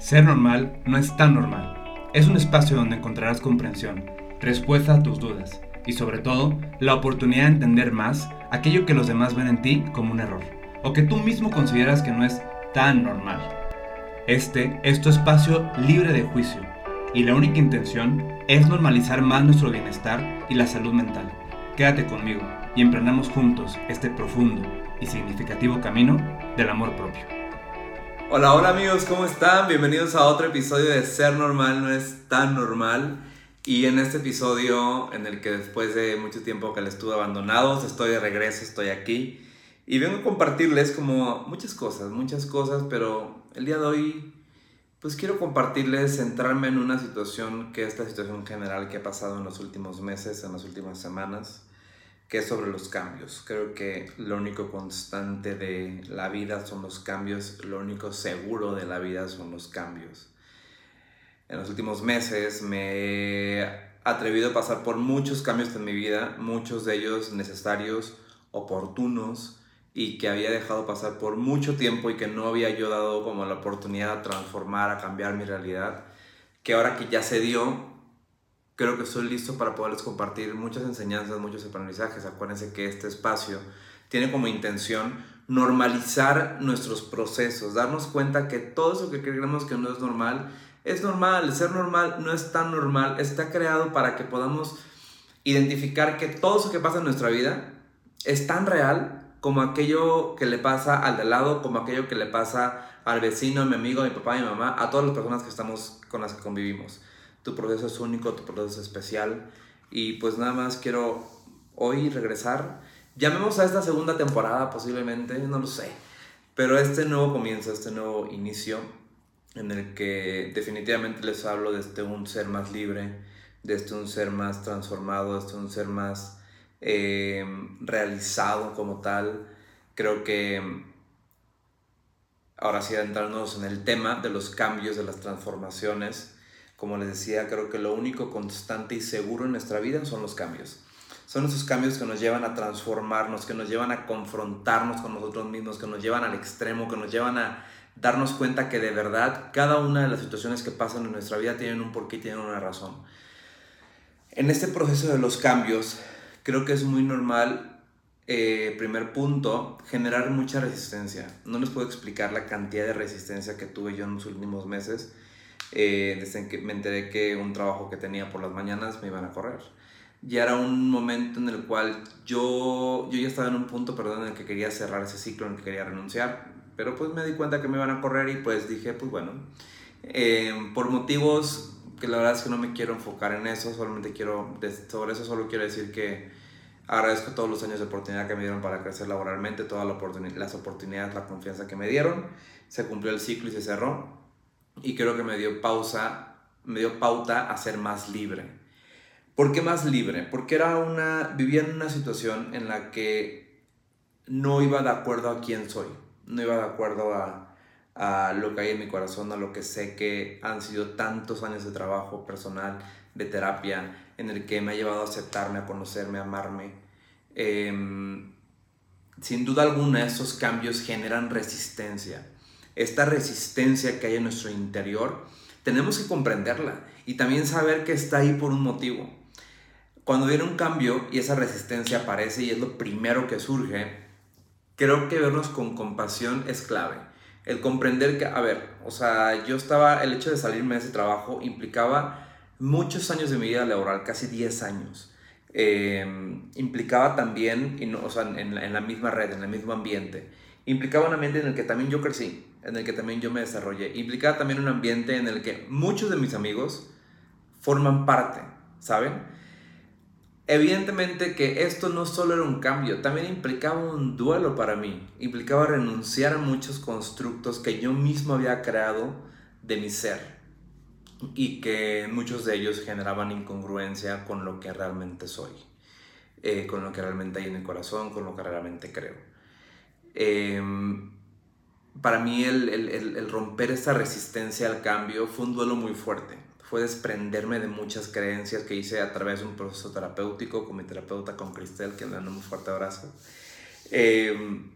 Ser normal no es tan normal. Es un espacio donde encontrarás comprensión, respuesta a tus dudas y sobre todo la oportunidad de entender más aquello que los demás ven en ti como un error o que tú mismo consideras que no es tan normal. Este es tu espacio libre de juicio y la única intención es normalizar más nuestro bienestar y la salud mental. Quédate conmigo y emprendamos juntos este profundo y significativo camino del amor propio. Hola, hola amigos, ¿cómo están? Bienvenidos a otro episodio de Ser Normal no es tan normal. Y en este episodio, en el que después de mucho tiempo que les estuve abandonados, estoy de regreso, estoy aquí. Y vengo a compartirles como muchas cosas, muchas cosas, pero el día de hoy, pues quiero compartirles, centrarme en una situación que es la situación general que ha pasado en los últimos meses, en las últimas semanas que sobre los cambios. Creo que lo único constante de la vida son los cambios, lo único seguro de la vida son los cambios. En los últimos meses me he atrevido a pasar por muchos cambios en mi vida, muchos de ellos necesarios, oportunos y que había dejado pasar por mucho tiempo y que no había yo dado como la oportunidad de transformar, a cambiar mi realidad, que ahora que ya se dio, creo que estoy listo para poderles compartir muchas enseñanzas, muchos aprendizajes. Acuérdense que este espacio tiene como intención normalizar nuestros procesos, darnos cuenta que todo eso que creemos que no es normal, es normal. Ser normal no es tan normal, está creado para que podamos identificar que todo eso que pasa en nuestra vida es tan real como aquello que le pasa al de lado, como aquello que le pasa al vecino, a mi amigo, a mi papá, a mi mamá, a todas las personas que estamos con las que convivimos tu proceso es único, tu proceso es especial. Y pues nada más quiero hoy regresar. Llamemos a esta segunda temporada posiblemente, no lo sé. Pero este nuevo comienzo, este nuevo inicio, en el que definitivamente les hablo de este un ser más libre, de este un ser más transformado, de este un ser más eh, realizado como tal. Creo que ahora sí adentrarnos en el tema de los cambios, de las transformaciones como les decía, creo que lo único constante y seguro en nuestra vida son los cambios. Son esos cambios que nos llevan a transformarnos, que nos llevan a confrontarnos con nosotros mismos, que nos llevan al extremo, que nos llevan a darnos cuenta que de verdad cada una de las situaciones que pasan en nuestra vida tienen un porqué tienen una razón. En este proceso de los cambios, creo que es muy normal, eh, primer punto, generar mucha resistencia. No les puedo explicar la cantidad de resistencia que tuve yo en los últimos meses eh, desde que me enteré que un trabajo que tenía por las mañanas me iban a correr. Ya era un momento en el cual yo, yo ya estaba en un punto, perdón, en el que quería cerrar ese ciclo, en el que quería renunciar, pero pues me di cuenta que me iban a correr y pues dije, pues bueno, eh, por motivos que la verdad es que no me quiero enfocar en eso, solamente quiero, sobre eso solo quiero decir que agradezco todos los años de oportunidad que me dieron para crecer laboralmente, todas las oportunidades, la confianza que me dieron, se cumplió el ciclo y se cerró, y creo que me dio pausa, me dio pauta a ser más libre. ¿Por qué más libre? Porque era una, vivía en una situación en la que no iba de acuerdo a quién soy, no iba de acuerdo a, a lo que hay en mi corazón, a lo que sé que han sido tantos años de trabajo personal, de terapia, en el que me ha llevado a aceptarme, a conocerme, a amarme. Em, sin duda alguna, esos cambios generan resistencia esta resistencia que hay en nuestro interior, tenemos que comprenderla y también saber que está ahí por un motivo. Cuando viene un cambio y esa resistencia aparece y es lo primero que surge, creo que vernos con compasión es clave. El comprender que, a ver, o sea, yo estaba, el hecho de salirme de ese trabajo implicaba muchos años de mi vida laboral, casi 10 años. Eh, implicaba también, o sea, en la misma red, en el mismo ambiente, implicaba un ambiente en el que también yo crecí en el que también yo me desarrollé. Implicaba también un ambiente en el que muchos de mis amigos forman parte, ¿saben? Evidentemente que esto no solo era un cambio, también implicaba un duelo para mí. Implicaba renunciar a muchos constructos que yo mismo había creado de mi ser y que muchos de ellos generaban incongruencia con lo que realmente soy, eh, con lo que realmente hay en el corazón, con lo que realmente creo. Eh, para mí el, romper esta resistencia al cambio fue un duelo muy fuerte. Fue desprenderme de muchas creencias que hice a través de un proceso terapéutico con mi terapeuta, con Cristel, que le dando un fuerte abrazo. Em,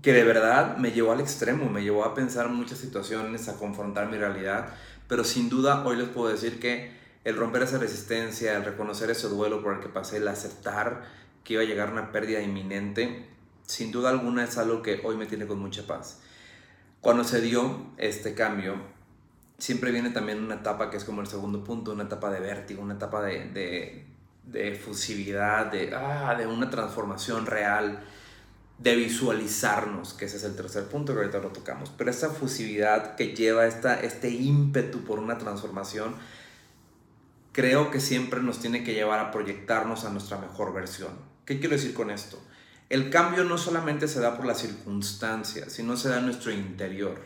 que de verdad me llevó al extremo, me llevó a pensar muchas situaciones, a confrontar mi realidad, pero sin duda hoy les puedo decir que el romper esa resistencia, el reconocer ese duelo por el que pasé, el aceptar que iba a llegar una pérdida inminente, sin duda alguna es algo que hoy me tiene con mucha paz. Cuando se dio este cambio, siempre viene también una etapa que es como el segundo punto, una etapa de vértigo, una etapa de, de, de efusividad, de, ah, de una transformación real, de visualizarnos, que ese es el tercer punto que ahorita lo tocamos. Pero esa efusividad que lleva esta, este ímpetu por una transformación, creo que siempre nos tiene que llevar a proyectarnos a nuestra mejor versión. ¿Qué quiero decir con esto? El cambio no solamente se da por las circunstancias, sino se da en nuestro interior.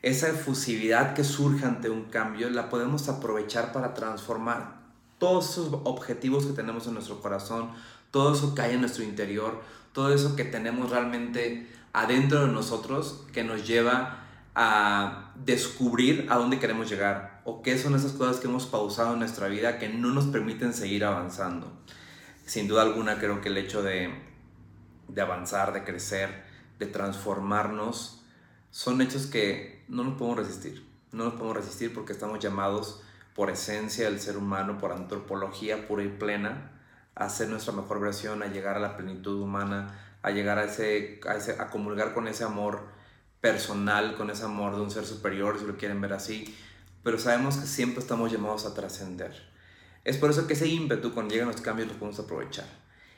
Esa efusividad que surge ante un cambio la podemos aprovechar para transformar todos esos objetivos que tenemos en nuestro corazón, todo eso que hay en nuestro interior, todo eso que tenemos realmente adentro de nosotros que nos lleva a descubrir a dónde queremos llegar o qué son esas cosas que hemos pausado en nuestra vida que no nos permiten seguir avanzando. Sin duda alguna creo que el hecho de, de avanzar, de crecer, de transformarnos, son hechos que no nos podemos resistir. No nos podemos resistir porque estamos llamados por esencia del ser humano, por antropología pura y plena, a ser nuestra mejor versión, a llegar a la plenitud humana, a llegar a ese, a ese, a comulgar con ese amor personal, con ese amor de un ser superior, si lo quieren ver así, pero sabemos que siempre estamos llamados a trascender. Es por eso que ese ímpetu cuando llegan los cambios lo podemos aprovechar.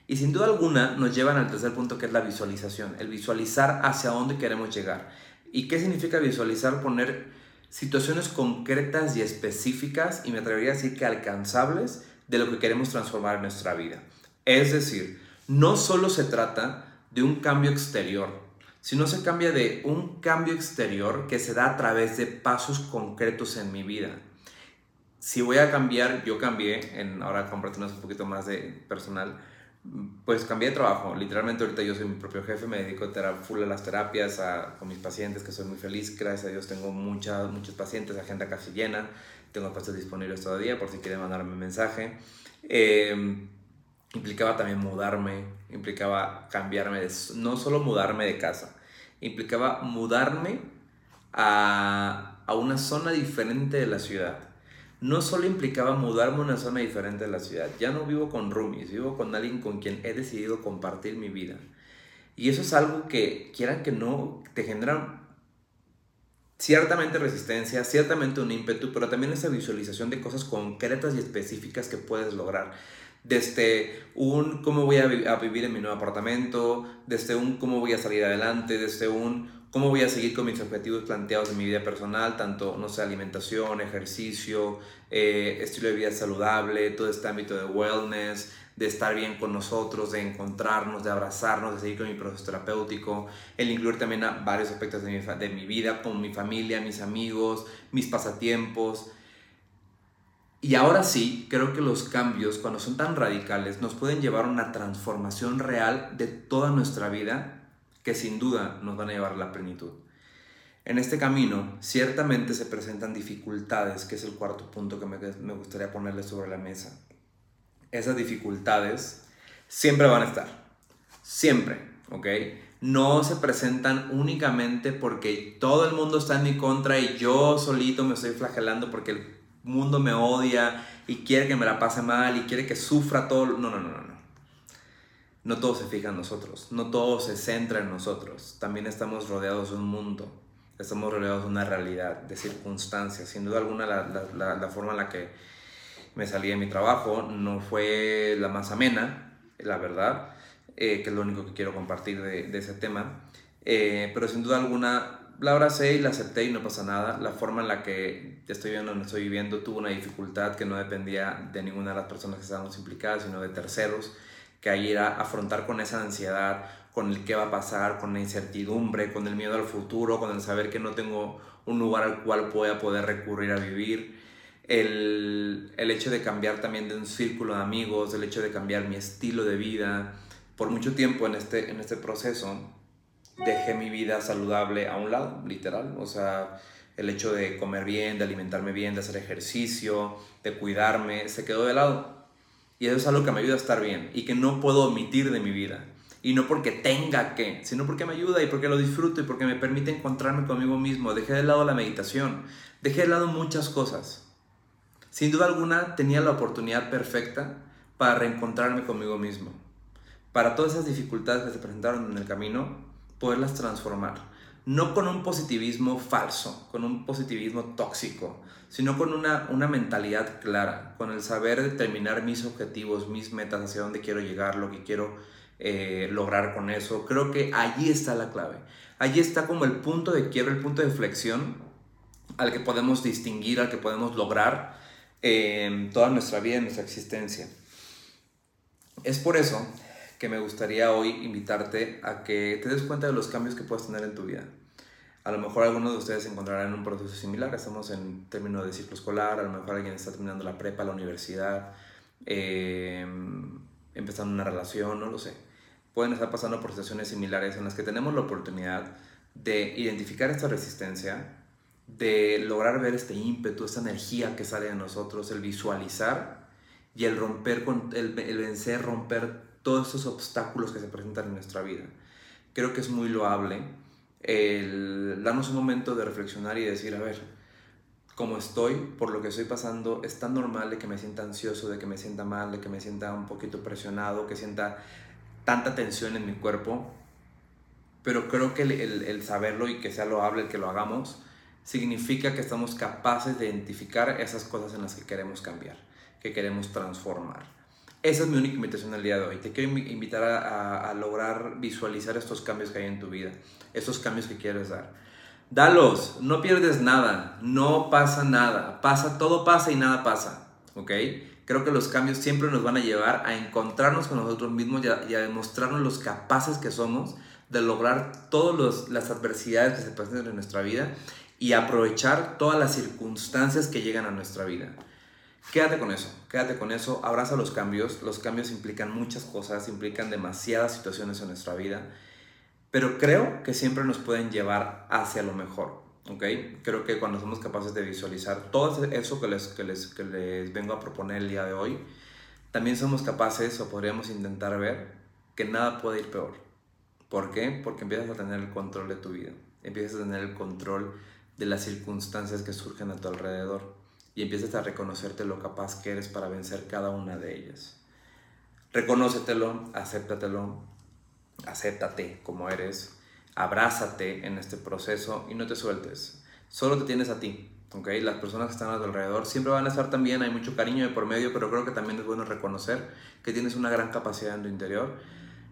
Y sin duda alguna nos llevan al tercer punto que es la visualización, el visualizar hacia dónde queremos llegar. ¿Y qué significa visualizar? Poner situaciones concretas y específicas y me atrevería a decir que alcanzables de lo que queremos transformar en nuestra vida. Es decir, no solo se trata de un cambio exterior, sino se cambia de un cambio exterior que se da a través de pasos concretos en mi vida. Si voy a cambiar, yo cambié, en, ahora compartirnos un poquito más de personal, pues cambié de trabajo. Literalmente ahorita yo soy mi propio jefe, me dedico a full a las terapias, con mis pacientes, que soy muy feliz. Gracias a Dios tengo muchas, muchos pacientes, agenda casi llena. Tengo pasos disponibles todavía por si quieren mandarme un mensaje. Em, implicaba también mudarme, implicaba cambiarme, no solo mudarme de casa, implicaba mudarme a, a una zona diferente de la ciudad no solo implicaba mudarme a una zona diferente de la ciudad, ya no vivo con roomies, vivo con alguien con quien he decidido compartir mi vida. Y eso es algo que, quieran que no, te genera ciertamente resistencia, ciertamente un ímpetu, pero también esa visualización de cosas concretas y específicas que puedes lograr. Desde un cómo voy a, a vivir en mi nuevo apartamento, desde un cómo voy a salir adelante, desde un cómo voy a seguir con mis objetivos planteados en mi vida personal, tanto, no sé, alimentación, ejercicio, eh, estilo de vida saludable, todo este ámbito de wellness, de estar bien con nosotros, de encontrarnos, de abrazarnos, de seguir con mi proceso terapéutico, el incluir también a varios aspectos de mi, de mi vida, con mi familia, mis amigos, mis pasatiempos. Y ahora sí, creo que los cambios, cuando son tan radicales, nos pueden llevar a una transformación real de toda nuestra vida que sin duda nos van a llevar a la plenitud. En este camino ciertamente se presentan dificultades, que es el cuarto punto que me, gustaría ponerle sobre la mesa. Esas dificultades siempre van a estar, siempre, ¿ok? No se presentan únicamente porque todo el mundo está en mi contra y yo solito me estoy flagelando porque el mundo me odia y quiere que me la pase mal y quiere que sufra todo. No, no, no, no no todo se fija en nosotros, no todo se centra en nosotros. También estamos rodeados de un mundo, estamos rodeados de una realidad, de circunstancias. Sin duda alguna, la, forma en la que me salí de mi trabajo no fue la más amena, la verdad, eh, que es lo único que quiero compartir de, ese tema. Eh, pero sin duda alguna, la abracé y la acepté y no pasa nada. La forma en la que estoy viviendo, no estoy viviendo, tuvo una dificultad que no dependía de ninguna de las personas que estábamos implicadas, sino de terceros que hay ir a afrontar con esa ansiedad, con el qué va a pasar, con la incertidumbre, con el miedo al futuro, con el saber que no tengo un lugar al cual pueda poder recurrir a vivir. El, el hecho de cambiar también de un círculo de amigos, el hecho de cambiar mi estilo de vida. Por mucho tiempo en este, en este proceso dejé mi vida saludable a un lado, literal. O sea, el hecho de comer bien, de alimentarme bien, de hacer ejercicio, de cuidarme, se quedó de lado. Y eso es algo que me ayuda a estar bien y que no puedo omitir de mi vida. Y no porque tenga que, sino porque me ayuda y porque lo disfruto y porque me permite encontrarme conmigo mismo. Dejé de lado la meditación, dejé de lado muchas cosas. Sin duda alguna tenía la oportunidad perfecta para reencontrarme conmigo mismo. Para todas esas dificultades que se presentaron en el camino, poderlas transformar. No con un positivismo falso, con un positivismo tóxico, sino con una, una mentalidad clara, con el saber determinar mis objetivos, mis metas, hacia dónde quiero llegar, lo que quiero eh, lograr con eso. Creo que allí está la clave. Allí está como el punto de quiebra, el punto de flexión al que podemos distinguir, al que podemos lograr en toda nuestra vida, nuestra existencia. Es por eso que me gustaría hoy invitarte a que te des cuenta de los cambios que puedes tener en tu vida. A lo mejor algunos de ustedes encontrarán en un proceso similar, estamos en términos de ciclo escolar, a lo mejor alguien está terminando la prepa, la universidad, eh, empezando una relación, no lo sé. Pueden estar pasando por situaciones similares en las que tenemos la oportunidad de identificar esta resistencia, de lograr ver este ímpetu, esta energía que sale de nosotros, el visualizar y el romper, con, el vencer, romper todos esos obstáculos que se presentan en nuestra vida. Creo que es muy loable el darnos un momento de reflexionar y decir, a ver, como estoy, por lo que estoy pasando, es tan normal de que me sienta ansioso, de que me sienta mal, de que me sienta un poquito presionado, que sienta tanta tensión en mi cuerpo. Pero creo que el, el, saberlo y que sea loable el que lo hagamos, significa que estamos capaces de identificar esas cosas en las que queremos cambiar, que queremos transformar. Esa es mi única invitación el día de hoy. Te quiero invitar a, a, lograr visualizar estos cambios que hay en tu vida, estos cambios que quieres dar. Dalos, no pierdes nada, no pasa nada, pasa, todo pasa y nada pasa, ¿ok? Creo que los cambios siempre nos van a llevar a encontrarnos con nosotros mismos y a, y a demostrarnos los capaces que somos de lograr todas las adversidades que se presentan en nuestra vida y aprovechar todas las circunstancias que llegan a nuestra vida. Quédate con eso, quédate con eso, abraza los cambios. Los cambios implican muchas cosas, implican demasiadas situaciones en nuestra vida, pero creo que siempre nos pueden llevar hacia lo mejor. ¿ok? Creo que cuando somos capaces de visualizar todo eso que les, que, les, que les vengo a proponer el día de hoy, también somos capaces o podríamos intentar ver que nada puede ir peor. ¿Por qué? Porque empiezas a tener el control de tu vida, empiezas a tener el control de las circunstancias que surgen a tu alrededor y empiezas a reconocerte lo capaz que eres para vencer cada una de ellas. Reconócetelo, acéptatelo, acéptate como eres, abrázate en este proceso y no te sueltes. Solo te tienes a ti, ¿ok? Las personas que están a tu alrededor siempre van a estar también, hay mucho cariño de por medio, pero creo que también es bueno reconocer que tienes una gran capacidad en tu interior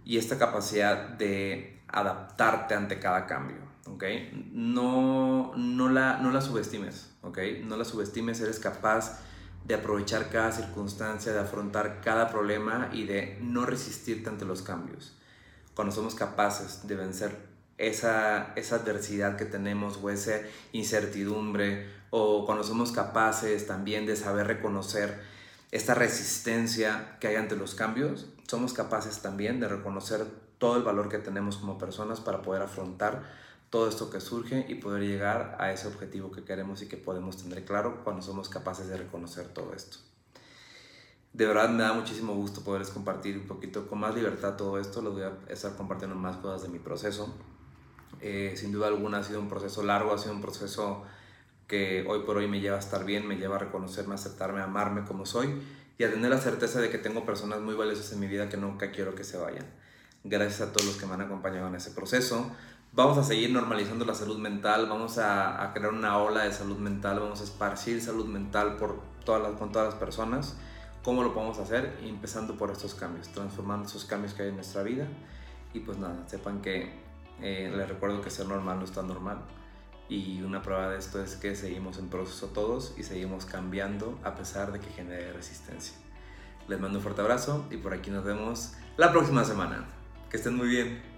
y esta capacidad de adaptarte ante cada cambio, ¿ok? No, no, la, no la subestimes, ¿ok? No la subestimes, eres capaz de aprovechar cada circunstancia, de afrontar cada problema y de no resistirte ante los cambios. Cuando somos capaces de vencer esa, esa adversidad que tenemos o esa incertidumbre, o cuando somos capaces también de saber reconocer esta resistencia que hay ante los cambios, somos capaces también de reconocer todo el valor que tenemos como personas para poder afrontar todo esto que surge y poder llegar a ese objetivo que queremos y que podemos tener claro cuando somos capaces de reconocer todo esto. De verdad me da muchísimo gusto poderles compartir un poquito con más libertad todo esto. Les voy a estar compartiendo más cosas de mi proceso. Eh, sin duda alguna ha sido un proceso largo, ha sido un proceso que hoy por hoy me lleva a estar bien, me lleva a reconocerme, aceptarme, amarme como soy y a tener la certeza de que tengo personas muy valiosas en mi vida que nunca quiero que se vayan. Gracias a todos los que me han acompañado en ese proceso. Vamos a seguir normalizando la salud mental, vamos a, a crear una ola de salud mental, vamos a esparcir salud mental por todas las, con todas las personas. ¿Cómo lo podemos hacer? Empezando por estos cambios, transformando esos cambios que hay en nuestra vida. Y pues nada, sepan que eh, les recuerdo que ser normal no está normal. Y una prueba de esto es que seguimos en proceso todos y seguimos cambiando a pesar de que genere resistencia. Les mando un fuerte abrazo y por aquí nos vemos la próxima semana. Que estén muy bien.